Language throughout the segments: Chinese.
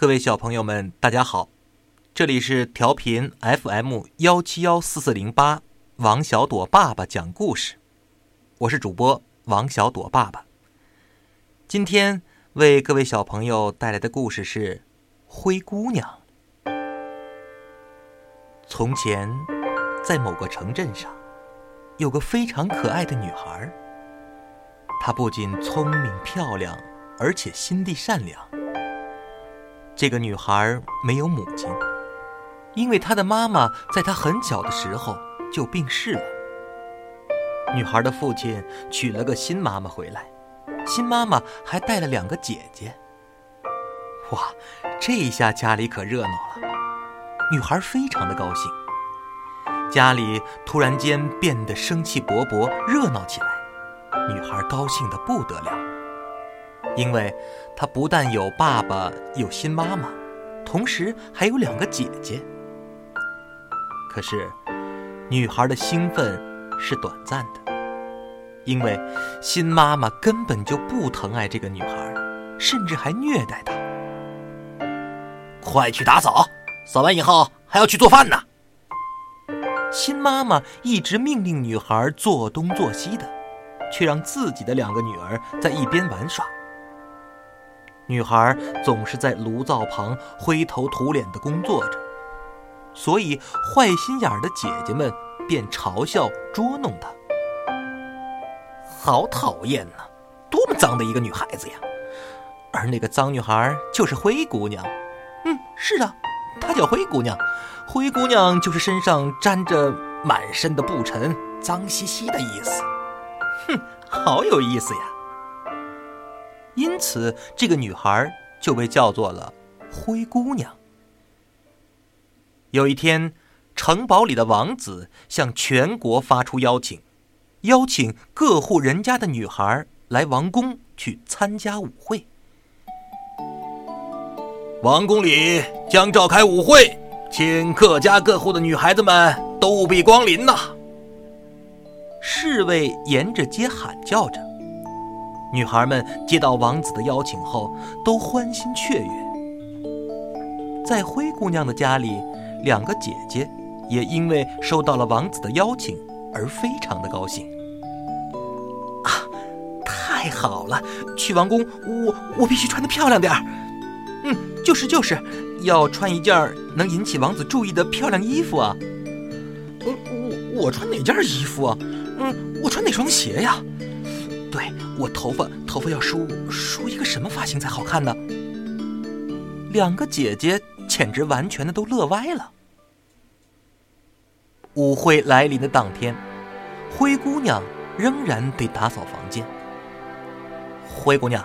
各位小朋友们，大家好，这里是调频 FM 幺七幺四四零八，王小朵爸爸讲故事，我是主播王小朵爸爸。今天为各位小朋友带来的故事是《灰姑娘》。从前，在某个城镇上，有个非常可爱的女孩，她不仅聪明漂亮，而且心地善良。这个女孩没有母亲，因为她的妈妈在她很小的时候就病逝了。女孩的父亲娶了个新妈妈回来，新妈妈还带了两个姐姐。哇，这下家里可热闹了，女孩非常的高兴。家里突然间变得生气勃勃，热闹起来，女孩高兴的不得了。因为她不但有爸爸，有新妈妈，同时还有两个姐姐。可是，女孩的兴奋是短暂的，因为新妈妈根本就不疼爱这个女孩，甚至还虐待她。快去打扫，扫完以后还要去做饭呢。新妈妈一直命令女孩做东做西的，却让自己的两个女儿在一边玩耍。女孩总是在炉灶旁灰头土脸地工作着，所以坏心眼的姐姐们便嘲笑捉弄她。好讨厌呐！多么脏的一个女孩子呀！而那个脏女孩就是灰姑娘。嗯，是啊，她叫灰姑娘。灰姑娘就是身上沾着满身的布尘，脏兮兮的意思。哼，好有意思呀！因此，这个女孩就被叫做了灰姑娘。有一天，城堡里的王子向全国发出邀请，邀请各户人家的女孩来王宫去参加舞会。王宫里将召开舞会，请各家各户的女孩子们都务必光临呐！侍卫沿着街喊叫着。女孩们接到王子的邀请后，都欢欣雀跃。在灰姑娘的家里，两个姐姐也因为收到了王子的邀请而非常的高兴。啊，太好了！去王宫，我我必须穿得漂亮点儿。嗯，就是就是，要穿一件能引起王子注意的漂亮衣服啊。嗯，我我穿哪件衣服啊？嗯，我穿哪双鞋呀？对我头发，头发要梳梳一个什么发型才好看呢？两个姐姐简直完全的都乐歪了。舞会来临的当天，灰姑娘仍然得打扫房间。灰姑娘，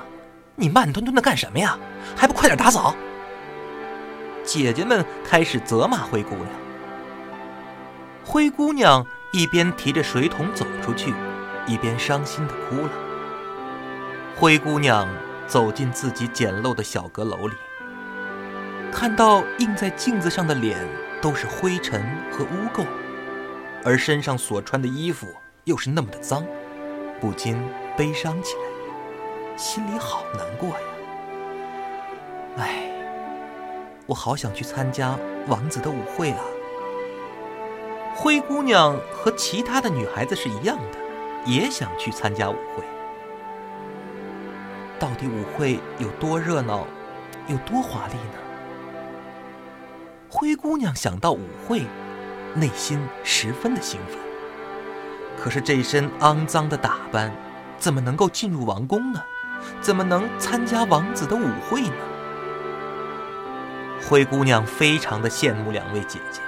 你慢吞吞的干什么呀？还不快点打扫！姐姐们开始责骂灰姑娘。灰姑娘一边提着水桶走出去。一边伤心的哭了。灰姑娘走进自己简陋的小阁楼里，看到映在镜子上的脸都是灰尘和污垢，而身上所穿的衣服又是那么的脏，不禁悲伤起来，心里好难过呀。唉，我好想去参加王子的舞会啊！灰姑娘和其他的女孩子是一样的。也想去参加舞会，到底舞会有多热闹，有多华丽呢？灰姑娘想到舞会，内心十分的兴奋。可是这身肮脏的打扮，怎么能够进入王宫呢？怎么能参加王子的舞会呢？灰姑娘非常的羡慕两位姐姐，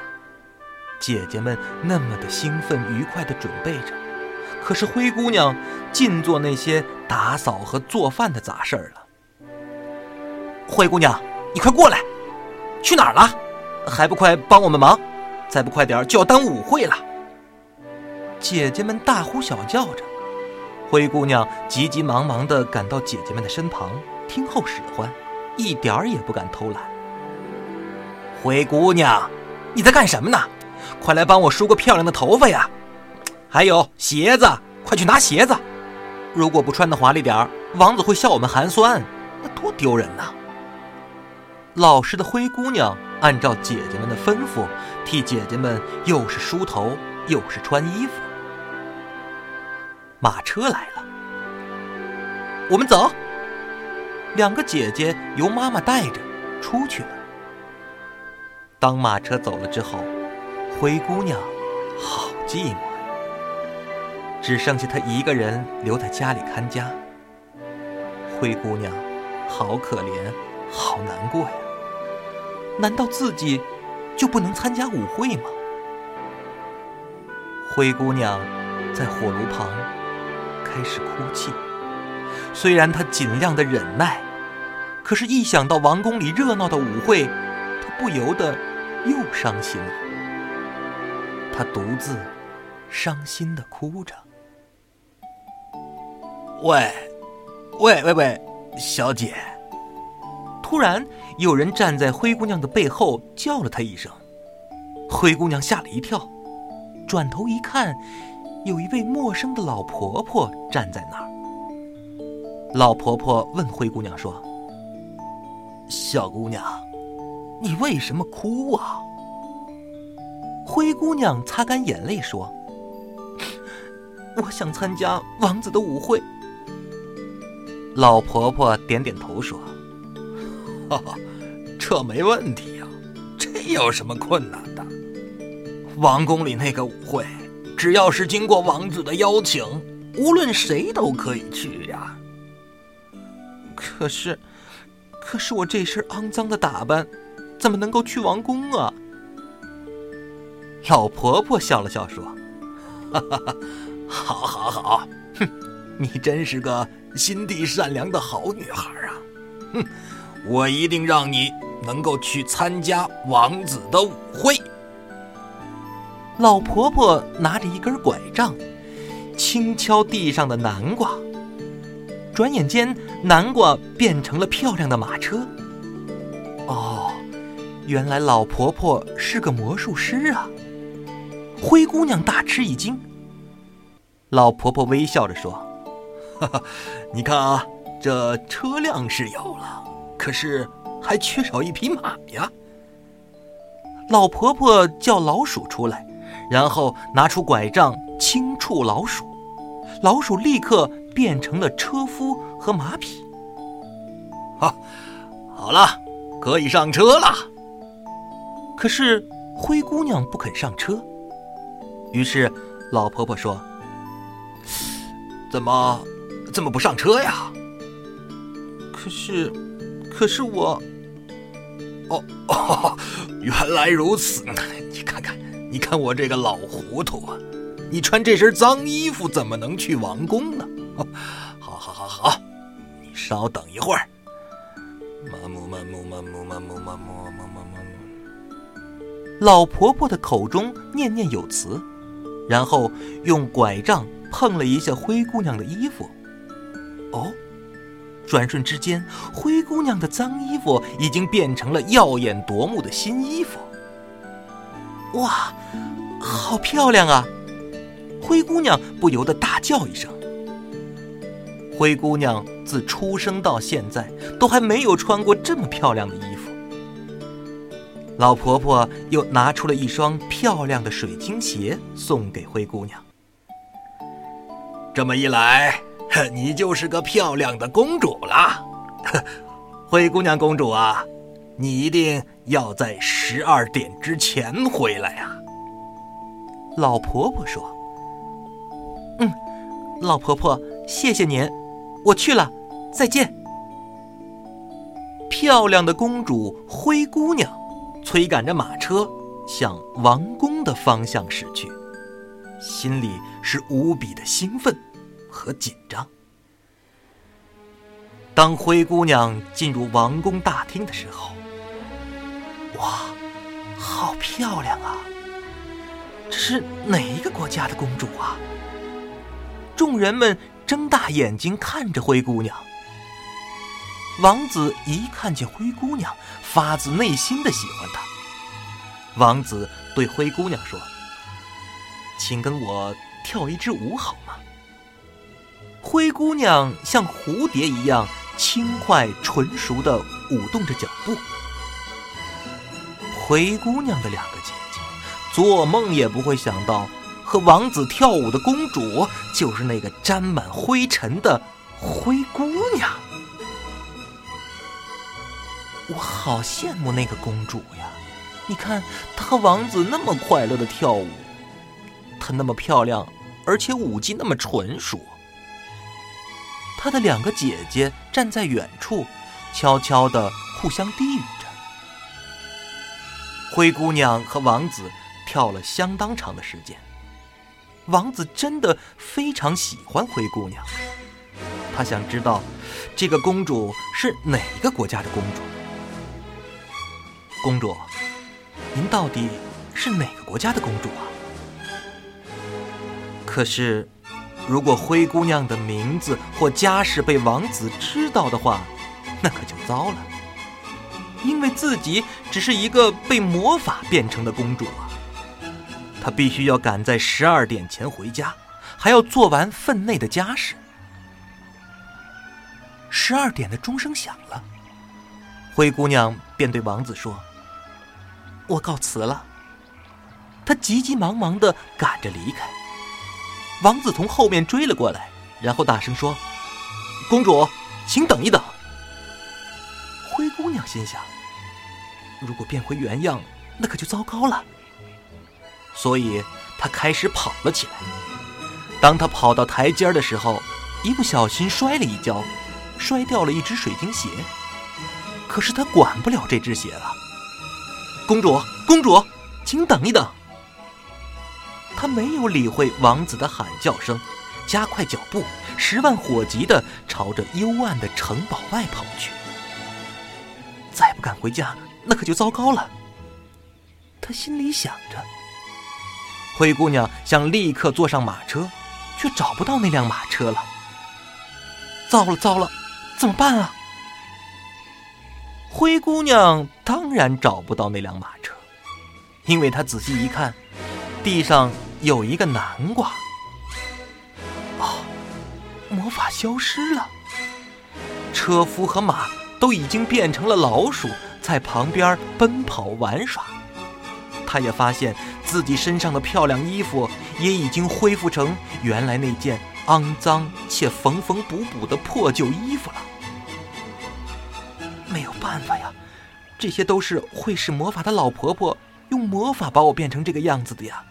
姐姐们那么的兴奋愉快的准备着。可是灰姑娘尽做那些打扫和做饭的杂事儿了。灰姑娘，你快过来！去哪儿了？还不快帮我们忙！再不快点就要耽误舞会了。姐姐们大呼小叫着，灰姑娘急急忙忙地赶到姐姐们的身旁，听候使唤，一点儿也不敢偷懒。灰姑娘，你在干什么呢？快来帮我梳个漂亮的头发呀！还有鞋子，快去拿鞋子！如果不穿的华丽点儿，王子会笑我们寒酸，那多丢人呐！老实的灰姑娘按照姐姐们的吩咐，替姐姐们又是梳头又是穿衣服。马车来了，我们走。两个姐姐由妈妈带着出去了。当马车走了之后，灰姑娘好寂寞，只剩下她一个人留在家里看家。灰姑娘好可怜，好难过呀！难道自己就不能参加舞会吗？灰姑娘在火炉旁开始哭泣，虽然她尽量的忍耐。可是，一想到王宫里热闹的舞会，她不由得又伤心了。她独自伤心的哭着。喂，喂喂喂，小姐！突然，有人站在灰姑娘的背后叫了她一声。灰姑娘吓了一跳，转头一看，有一位陌生的老婆婆站在那儿。老婆婆问灰姑娘说。小姑娘，你为什么哭啊？灰姑娘擦干眼泪说：“ 我想参加王子的舞会。”老婆婆点点头说：“哈哈，这没问题呀，这有什么困难的？王宫里那个舞会，只要是经过王子的邀请，无论谁都可以去呀。可是……”可是我这身肮脏的打扮，怎么能够去王宫啊？老婆婆笑了笑说：“哈哈哈，好，好，好，哼，你真是个心地善良的好女孩啊！哼，我一定让你能够去参加王子的舞会。”老婆婆拿着一根拐杖，轻敲地上的南瓜。转眼间，南瓜变成了漂亮的马车。哦，原来老婆婆是个魔术师啊！灰姑娘大吃一惊。老婆婆微笑着说：“哈哈，你看啊，这车辆是有了，可是还缺少一匹马呀。”老婆婆叫老鼠出来，然后拿出拐杖轻触老鼠，老鼠立刻。变成了车夫和马匹。哈，好了，可以上车了。可是灰姑娘不肯上车，于是老婆婆说：“怎么，怎么不上车呀？”可是，可是我……哦哦，原来如此！你看看，你看我这个老糊涂啊！你穿这身脏衣服怎么能去王宫呢？好，好，好，好，你稍等一会儿。老婆婆的口中念念有词，然后用拐杖碰了一下灰姑娘的衣服。哦，转瞬之间，灰姑娘的脏衣服已经变成了耀眼夺目的新衣服。哇，好漂亮啊！灰姑娘不由得大叫一声。灰姑娘自出生到现在都还没有穿过这么漂亮的衣服。老婆婆又拿出了一双漂亮的水晶鞋送给灰姑娘。这么一来，你就是个漂亮的公主了。灰姑娘公主啊，你一定要在十二点之前回来呀。老婆婆说：“嗯，老婆婆，谢谢您。”我去了，再见。漂亮的公主灰姑娘催赶着马车向王宫的方向驶去，心里是无比的兴奋和紧张。当灰姑娘进入王宫大厅的时候，哇，好漂亮啊！这是哪一个国家的公主啊？众人们。睁大眼睛看着灰姑娘。王子一看见灰姑娘，发自内心的喜欢她。王子对灰姑娘说：“请跟我跳一支舞好吗？”灰姑娘像蝴蝶一样轻快纯熟的舞动着脚步，灰姑娘的两个姐姐，做梦也不会想到，和王子跳舞的公主就是那个沾满灰尘的灰姑娘。我好羡慕那个公主呀！你看，她和王子那么快乐的跳舞，她那么漂亮，而且舞技那么纯熟。她的两个姐姐站在远处，悄悄地互相低语着。灰姑娘和王子跳了相当长的时间。王子真的非常喜欢灰姑娘，他想知道这个公主是哪个国家的公主。公主，您到底是哪个国家的公主啊？可是，如果灰姑娘的名字或家世被王子知道的话，那可就糟了。因为自己只是一个被魔法变成的公主啊，她必须要赶在十二点前回家，还要做完分内的家事。十二点的钟声响了，灰姑娘便对王子说。我告辞了。他急急忙忙的赶着离开。王子从后面追了过来，然后大声说：“公主，请等一等。”灰姑娘心想：“如果变回原样，那可就糟糕了。”所以她开始跑了起来。当她跑到台阶的时候，一不小心摔了一跤，摔掉了一只水晶鞋。可是她管不了这只鞋了。公主，公主，请等一等。他没有理会王子的喊叫声，加快脚步，十万火急的朝着幽暗的城堡外跑去。再不赶回家，那可就糟糕了。他心里想着。灰姑娘想立刻坐上马车，却找不到那辆马车了。糟了，糟了，怎么办啊？灰姑娘当然找不到那辆马车，因为她仔细一看，地上有一个南瓜。哦，魔法消失了，车夫和马都已经变成了老鼠，在旁边奔跑玩耍。他也发现自己身上的漂亮衣服也已经恢复成原来那件肮脏且缝缝补补的破旧衣服了。没有办法呀，这些都是会使魔法的老婆婆用魔法把我变成这个样子的呀。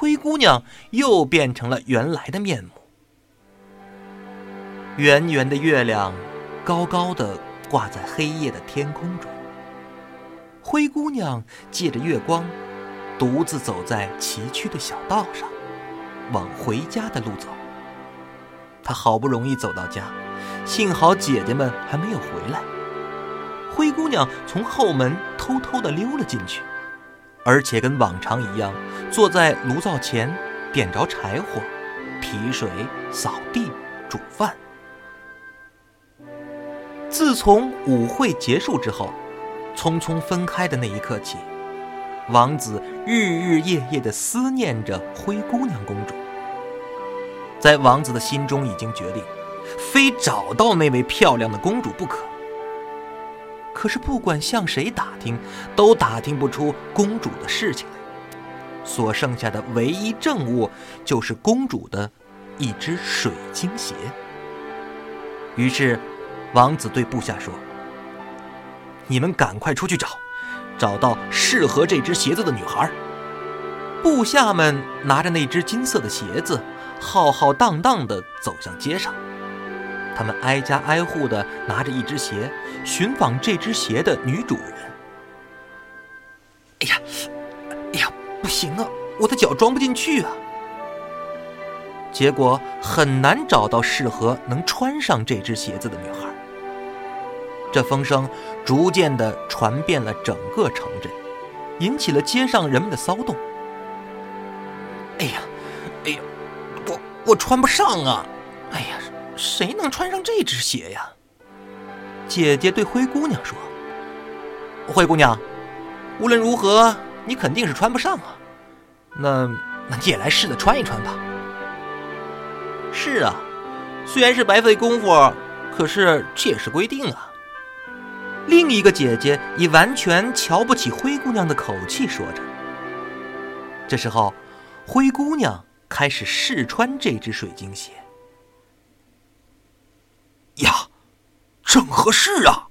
灰姑娘又变成了原来的面目。圆圆的月亮高高的挂在黑夜的天空中。灰姑娘借着月光，独自走在崎岖的小道上，往回家的路走。她好不容易走到家。幸好姐姐们还没有回来，灰姑娘从后门偷偷的溜了进去，而且跟往常一样，坐在炉灶前，点着柴火，提水、扫地、煮饭。自从舞会结束之后，匆匆分开的那一刻起，王子日日夜夜的思念着灰姑娘公主，在王子的心中已经决定。非找到那位漂亮的公主不可。可是不管向谁打听，都打听不出公主的事情来。所剩下的唯一证物，就是公主的一只水晶鞋。于是，王子对部下说：“你们赶快出去找，找到适合这只鞋子的女孩。”部下们拿着那只金色的鞋子，浩浩荡荡地走向街上。他们挨家挨户的拿着一只鞋，寻访这只鞋的女主人。哎呀，哎呀，不行啊，我的脚装不进去啊！结果很难找到适合能穿上这只鞋子的女孩。这风声逐渐的传遍了整个城镇，引起了街上人们的骚动。哎呀，哎呀，我我穿不上啊！谁能穿上这只鞋呀？姐姐对灰姑娘说：“灰姑娘，无论如何，你肯定是穿不上啊。那，那你也来试着穿一穿吧。”是啊，虽然是白费功夫，可是这也是规定啊。另一个姐姐以完全瞧不起灰姑娘的口气说着。这时候，灰姑娘开始试穿这只水晶鞋。呀，正合适啊！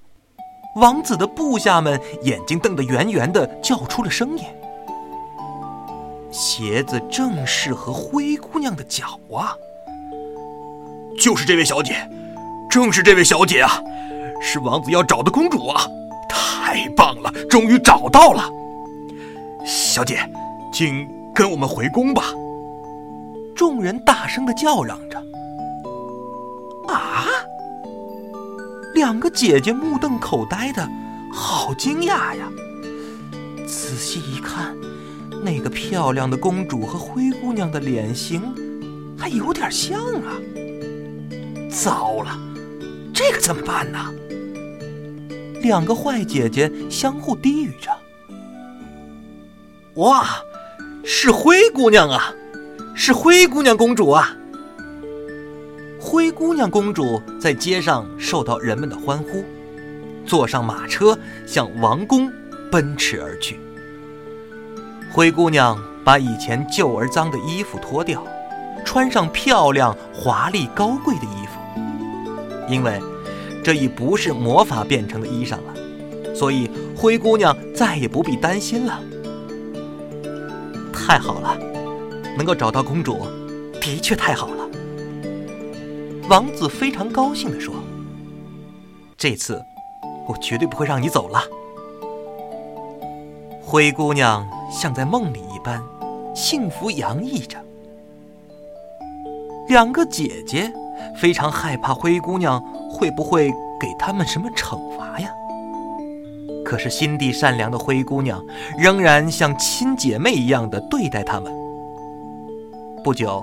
王子的部下们眼睛瞪得圆圆的，叫出了声音。鞋子正适合灰姑娘的脚啊！就是这位小姐，正是这位小姐啊，是王子要找的公主啊！太棒了，终于找到了。小姐，请跟我们回宫吧！众人大声的叫嚷着。两个姐姐目瞪口呆的，好惊讶呀！仔细一看，那个漂亮的公主和灰姑娘的脸型还有点像啊！糟了，这可怎么办呢？两个坏姐姐相互低语着：“哇，是灰姑娘啊，是灰姑娘公主啊！”灰姑娘公主在街上受到人们的欢呼，坐上马车向王宫奔驰而去。灰姑娘把以前旧而脏的衣服脱掉，穿上漂亮、华丽、高贵的衣服。因为这已不是魔法变成的衣裳了，所以灰姑娘再也不必担心了。太好了，能够找到公主，的确太好了。王子非常高兴地说：“这次，我绝对不会让你走了。”灰姑娘像在梦里一般，幸福洋溢着。两个姐姐非常害怕灰姑娘会不会给他们什么惩罚呀？可是心地善良的灰姑娘仍然像亲姐妹一样的对待他们。不久。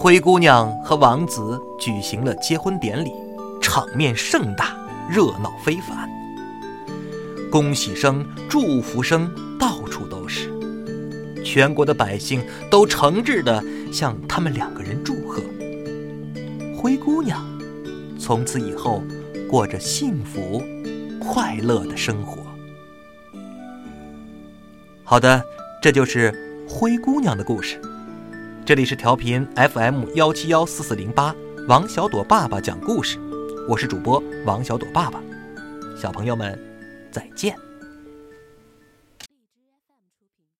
灰姑娘和王子举行了结婚典礼，场面盛大，热闹非凡。恭喜声、祝福声到处都是，全国的百姓都诚挚地向他们两个人祝贺。灰姑娘从此以后过着幸福、快乐的生活。好的，这就是灰姑娘的故事。这里是调频 FM 幺七幺四四零八，王小朵爸爸讲故事，我是主播王小朵爸爸，小朋友们再见。